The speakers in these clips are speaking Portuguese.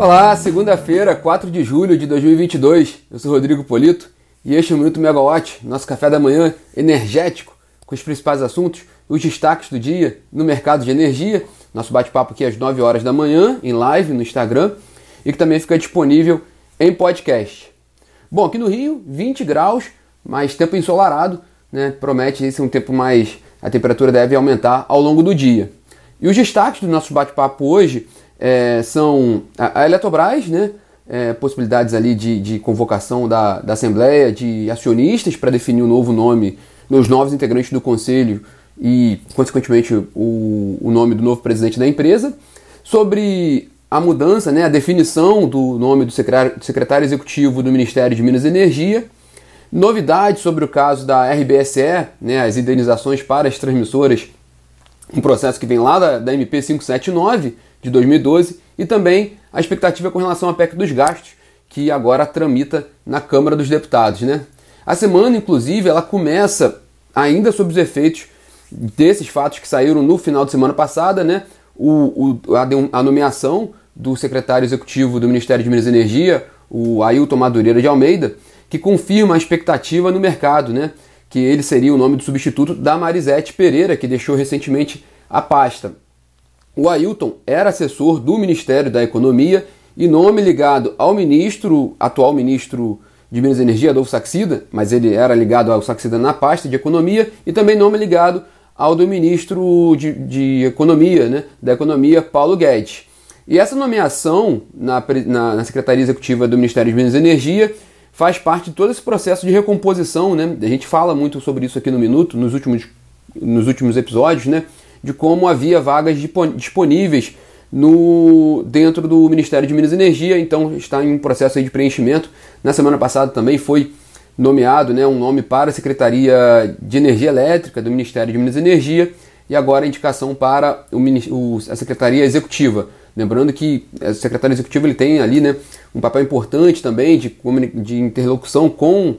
Olá, segunda-feira, 4 de julho de 2022. Eu sou Rodrigo Polito e este é o Minuto Megawatt, nosso café da manhã energético, com os principais assuntos, os destaques do dia no mercado de energia. Nosso bate-papo aqui às 9 horas da manhã, em live no Instagram, e que também fica disponível em podcast. Bom, aqui no Rio, 20 graus, mais tempo ensolarado, né? Promete esse um tempo mais. A temperatura deve aumentar ao longo do dia. E os destaques do nosso bate-papo hoje é, são a, a Eletrobras, né? É, possibilidades ali de, de convocação da, da Assembleia de acionistas para definir o um novo nome dos novos integrantes do Conselho e, consequentemente, o, o nome do novo presidente da empresa. Sobre a mudança, né, a definição do nome do secretário, secretário executivo do Ministério de Minas e Energia. Novidades sobre o caso da RBSE, né, as indenizações para as transmissoras, um processo que vem lá da, da MP 579 de 2012 e também a expectativa com relação à PEC dos gastos, que agora tramita na Câmara dos Deputados. Né? A semana, inclusive, ela começa ainda sob os efeitos desses fatos que saíram no final de semana passada, né? O, o, a, nomeação do secretário executivo do Ministério de Minas e Energia, o Ailton Madureira de Almeida, que confirma a expectativa no mercado, né? Que ele seria o nome do substituto da Marisete Pereira, que deixou recentemente a pasta. O Ailton era assessor do Ministério da Economia e nome ligado ao ministro, atual ministro de Minas e Energia, Adolfo Saxida, mas ele era ligado ao Saxida na pasta de Economia, e também nome ligado ao do ministro de, de Economia, né, da Economia, Paulo Guedes. E essa nomeação na, na, na, Secretaria Executiva do Ministério de Minas e Energia faz parte de todo esse processo de recomposição, né? A gente fala muito sobre isso aqui no Minuto, nos últimos, nos últimos episódios, né? De como havia vagas disponíveis no dentro do Ministério de Minas e Energia, então está em processo de preenchimento. Na semana passada também foi nomeado né, um nome para a Secretaria de Energia Elétrica do Ministério de Minas e Energia e agora a indicação para o, a Secretaria Executiva. Lembrando que a Secretaria Executiva ele tem ali né, um papel importante também de, de interlocução com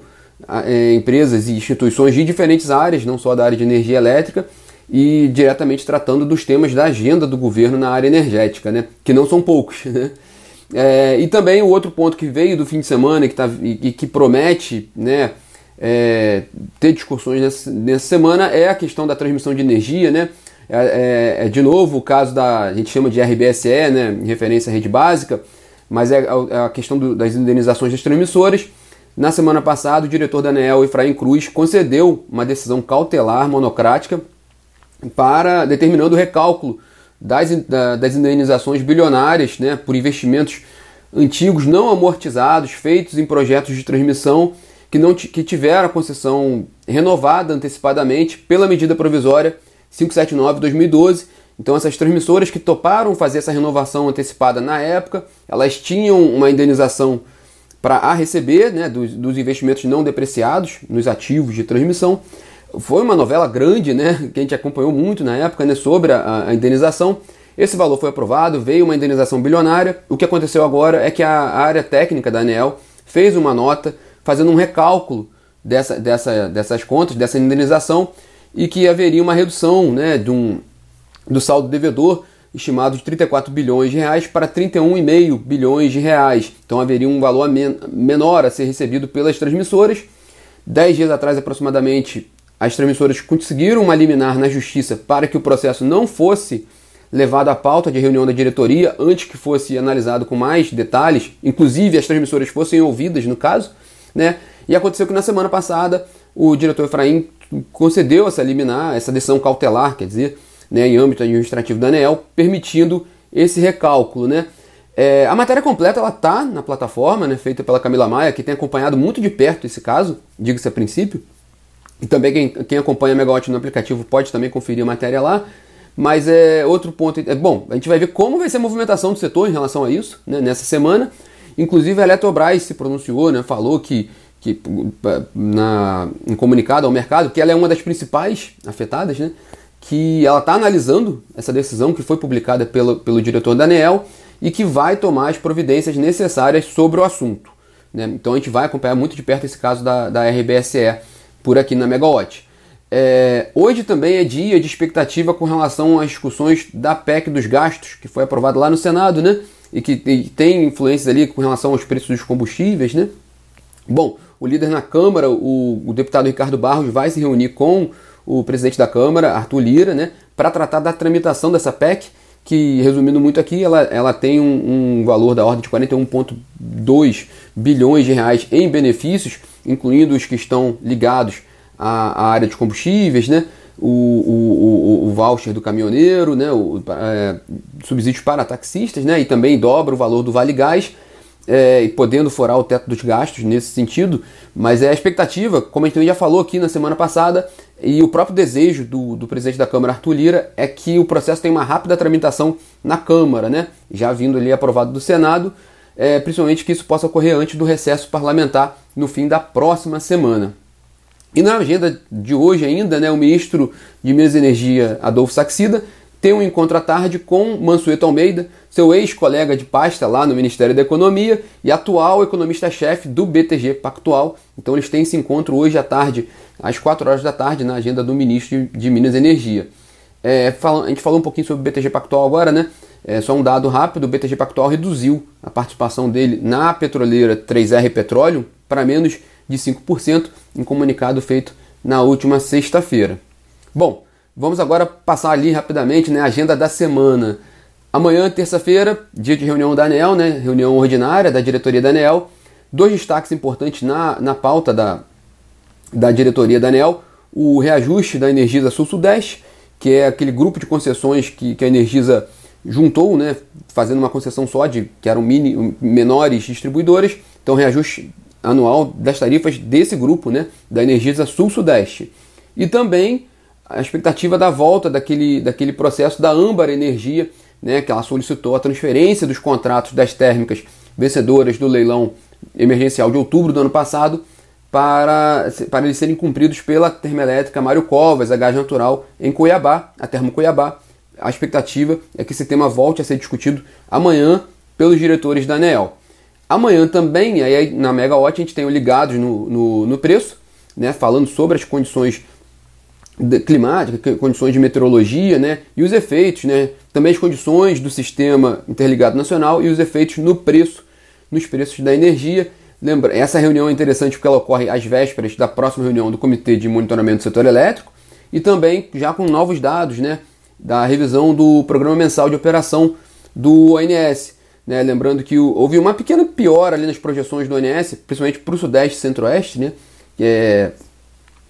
é, empresas e instituições de diferentes áreas, não só da área de energia elétrica, e diretamente tratando dos temas da agenda do governo na área energética, né? que não são poucos. Né? É, e também o outro ponto que veio do fim de semana que, tá, e, que promete né, é, ter discussões nessa, nessa, semana é a questão da transmissão de energia. Né? É, é, é de novo o caso da. a gente chama de RBSE, né, em referência à rede básica, mas é a, é a questão do, das indenizações das transmissoras. Na semana passada, o diretor da ANEEL, Efraim Cruz, concedeu uma decisão cautelar monocrática para determinando o recálculo das, das indenizações bilionárias né, por investimentos antigos não amortizados feitos em projetos de transmissão que, não que tiveram a concessão renovada antecipadamente pela medida provisória 579-2012. Então essas transmissoras que toparam fazer essa renovação antecipada na época, elas tinham uma indenização para receber né, dos, dos investimentos não depreciados nos ativos de transmissão foi uma novela grande, né, que a gente acompanhou muito na época, né, sobre a, a indenização. Esse valor foi aprovado, veio uma indenização bilionária. O que aconteceu agora é que a área técnica da ANEL fez uma nota fazendo um recálculo dessa, dessa, dessas contas, dessa indenização, e que haveria uma redução né, de um, do saldo devedor estimado de 34 bilhões de reais para 31,5 bilhões de reais. Então haveria um valor men menor a ser recebido pelas transmissoras. Dez dias atrás, aproximadamente, as transmissoras conseguiram uma liminar na justiça para que o processo não fosse levado à pauta de reunião da diretoria antes que fosse analisado com mais detalhes, inclusive as transmissoras fossem ouvidas no caso, né? E aconteceu que na semana passada o diretor Efraim concedeu essa liminar, essa decisão cautelar, quer dizer, né, em âmbito administrativo da ANEL, permitindo esse recálculo, né? É, a matéria completa ela tá na plataforma, né, feita pela Camila Maia, que tem acompanhado muito de perto esse caso, diga-se a princípio. E também quem, quem acompanha a Megawatt no aplicativo pode também conferir a matéria lá. Mas é outro ponto. É, bom, a gente vai ver como vai ser a movimentação do setor em relação a isso né, nessa semana. Inclusive a Eletrobras se pronunciou, né, falou que, que na, em comunicado ao mercado que ela é uma das principais afetadas, né, que ela está analisando essa decisão que foi publicada pelo, pelo diretor da ANEEL e que vai tomar as providências necessárias sobre o assunto. Né? Então a gente vai acompanhar muito de perto esse caso da, da RBSE por aqui na Megawatt. É, hoje também é dia de expectativa com relação às discussões da PEC dos gastos, que foi aprovada lá no Senado, né? e que tem influências ali com relação aos preços dos combustíveis, né? Bom, o líder na Câmara, o, o deputado Ricardo Barros, vai se reunir com o presidente da Câmara, Arthur Lira, né, para tratar da tramitação dessa PEC, que, resumindo muito aqui, ela, ela tem um, um valor da ordem de 41,2 bilhões de reais em benefícios, incluindo os que estão ligados à, à área de combustíveis, né, o, o, o, o, voucher do caminhoneiro, né, o, é, subsídios para taxistas, né, e também dobra o valor do Vale Gás, é, podendo forar o teto dos gastos nesse sentido, mas é a expectativa, como a gente já falou aqui na semana passada, e o próprio desejo do, do presidente da Câmara, Arthur Lira, é que o processo tenha uma rápida tramitação na Câmara, né, já vindo ali aprovado do Senado, é, principalmente que isso possa ocorrer antes do recesso parlamentar no fim da próxima semana. E na agenda de hoje ainda, né, o ministro de Minas e Energia, Adolfo Saxida, tem um encontro à tarde com Mansueto Almeida, seu ex-colega de pasta lá no Ministério da Economia e atual economista-chefe do BTG Pactual. Então eles têm esse encontro hoje à tarde, às 4 horas da tarde, na agenda do ministro de Minas e Energia. É, a gente falou um pouquinho sobre o BTG Pactual agora, né? É, só um dado rápido, o BTG Pactual reduziu a participação dele na petroleira 3R Petróleo para menos de 5% em comunicado feito na última sexta-feira. Bom, Vamos agora passar ali rapidamente né, a agenda da semana. Amanhã, terça-feira, dia de reunião da ANEL, né, reunião ordinária da diretoria da ANEL. Dois destaques importantes na, na pauta da, da diretoria da ANEL. O reajuste da Energisa Sul-Sudeste, que é aquele grupo de concessões que, que a Energisa juntou, né, fazendo uma concessão só de que eram mini, menores distribuidoras. Então, reajuste anual das tarifas desse grupo, né, da Energisa Sul-Sudeste. E também a expectativa da volta daquele, daquele processo da Âmbar Energia, né, que ela solicitou a transferência dos contratos das térmicas vencedoras do leilão emergencial de outubro do ano passado para, para eles serem cumpridos pela termoelétrica Mário Covas, a gás natural, em Cuiabá, a Termo Cuiabá. A expectativa é que esse tema volte a ser discutido amanhã pelos diretores da ANEEL. Amanhã também, aí na Megawatt, a gente tem o ligados no, no, no preço, né, falando sobre as condições climática, condições de meteorologia, né, e os efeitos, né, também as condições do sistema interligado nacional e os efeitos no preço, nos preços da energia. Lembra, essa reunião é interessante porque ela ocorre às vésperas da próxima reunião do Comitê de Monitoramento do Setor Elétrico e também já com novos dados, né, da revisão do Programa Mensal de Operação do ONS. Né, lembrando que houve uma pequena piora ali nas projeções do ONS, principalmente para o Sudeste e Centro-Oeste, né, que é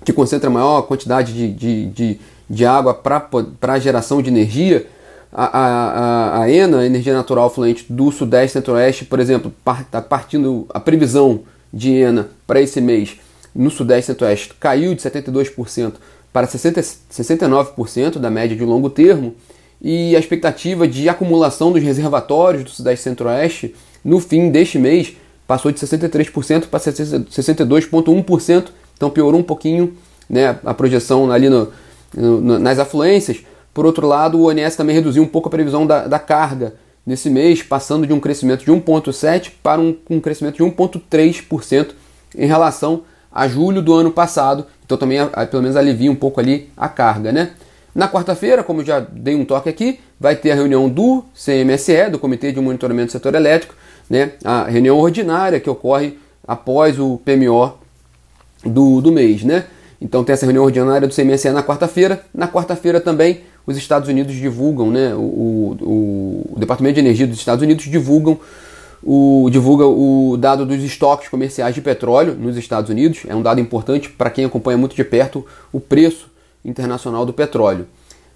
que concentra maior quantidade de, de, de, de água para a geração de energia, a, a, a, ENA, Energia Natural Fluente do Sudeste Centro-Oeste, por exemplo, está partindo a previsão de ENA para esse mês no Sudeste Centro-Oeste caiu de 72% para 60, 69% da média de longo termo, e a expectativa de acumulação dos reservatórios do Sudeste Centro-Oeste no fim deste mês passou de 63% para 62,1%, então piorou um pouquinho né, a projeção ali no, no, nas afluências. Por outro lado, o ONS também reduziu um pouco a previsão da, da carga nesse mês, passando de um crescimento de 1,7% para um, um crescimento de 1,3% em relação a julho do ano passado. Então também a, a, pelo menos alivia um pouco ali a carga. Né? Na quarta-feira, como já dei um toque aqui, vai ter a reunião do CMSE, do Comitê de Monitoramento do Setor Elétrico, né? a reunião ordinária que ocorre após o PMO do, do mês, né? Então tem essa reunião ordinária do CMSE na quarta-feira. Na quarta-feira também os Estados Unidos divulgam, né? O, o, o, Departamento de Energia dos Estados Unidos divulgam o, divulga o dado dos estoques comerciais de petróleo nos Estados Unidos. É um dado importante para quem acompanha muito de perto o preço internacional do petróleo.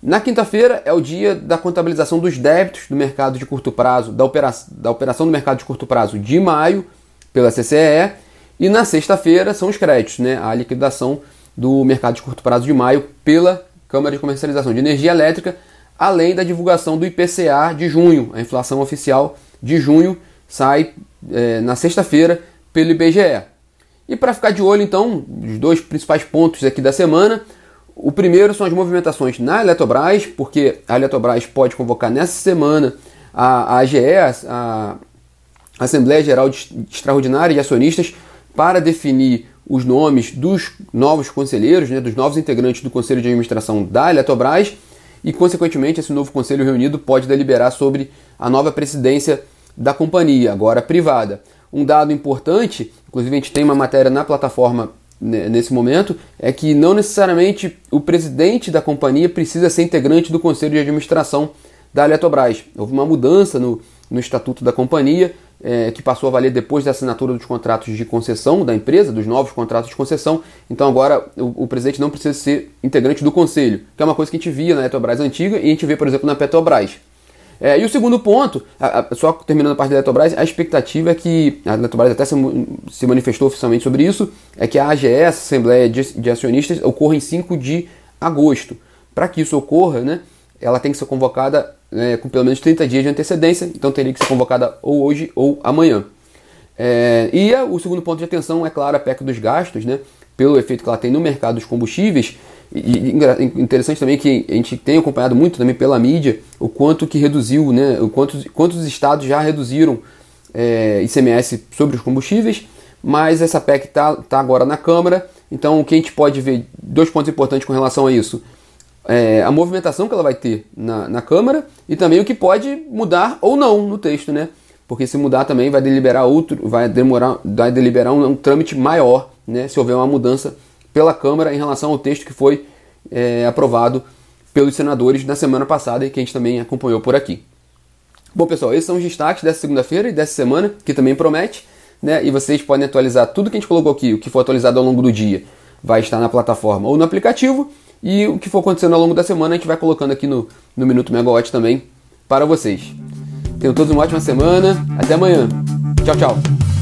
Na quinta-feira é o dia da contabilização dos débitos do mercado de curto prazo, da, opera, da operação do mercado de curto prazo de maio pela CCE e na sexta-feira são os créditos, né? a liquidação do mercado de curto prazo de maio pela Câmara de Comercialização de Energia Elétrica, além da divulgação do IPCA de junho. A inflação oficial de junho sai é, na sexta-feira pelo IBGE. E para ficar de olho, então, os dois principais pontos aqui da semana. O primeiro são as movimentações na Eletrobras, porque a Eletrobras pode convocar nessa semana a, AGE, a Assembleia Geral Extraordinária de Acionistas, para definir os nomes dos novos conselheiros, né, dos novos integrantes do Conselho de Administração da Eletrobras e, consequentemente, esse novo conselho reunido pode deliberar sobre a nova presidência da companhia, agora privada. Um dado importante, inclusive a gente tem uma matéria na plataforma nesse momento, é que não necessariamente o presidente da companhia precisa ser integrante do conselho de administração da Eletrobras. Houve uma mudança no, no estatuto da companhia, é, que passou a valer depois da assinatura dos contratos de concessão da empresa, dos novos contratos de concessão. Então agora o, o, presidente não precisa ser integrante do conselho, que é uma coisa que a gente via na Eletrobras antiga e a gente vê, por exemplo, na Petrobras. É, e o segundo ponto, a, a, só terminando a parte da Eletrobras, a expectativa é que, a Eletrobras até se, se manifestou oficialmente sobre isso, é que a AGS, Assembleia de, de Acionistas, ocorra em 5 de agosto. Para que isso ocorra, né, ela tem que ser convocada é, com pelo menos 30 dias de antecedência, então teria que ser convocada ou hoje ou amanhã. É, e o segundo ponto de atenção é, claro, a PEC dos gastos, né, pelo efeito que ela tem no mercado dos combustíveis, e, interessante também que a gente tem acompanhado muito também pela mídia o quanto que reduziu, né, o quanto, quantos estados já reduziram é, ICMS sobre os combustíveis, mas essa PEC está tá agora na Câmara, então o que a gente pode ver, dois pontos importantes com relação a isso, é, a movimentação que ela vai ter na, na Câmara e também o que pode mudar ou não no texto, né? Porque se mudar também vai deliberar outro, vai demorar, vai deliberar um, um trâmite maior, né? Se houver uma mudança pela Câmara em relação ao texto que foi é, aprovado pelos senadores na semana passada e que a gente também acompanhou por aqui. Bom, pessoal, esses são os destaques dessa segunda-feira e dessa semana, que também promete, né? E vocês podem atualizar tudo que a gente colocou aqui, o que for atualizado ao longo do dia, vai estar na plataforma ou no aplicativo. E o que for acontecendo ao longo da semana, a gente vai colocando aqui no, no Minuto Megawatt também para vocês. Tenham todos uma ótima semana. Até amanhã. Tchau, tchau.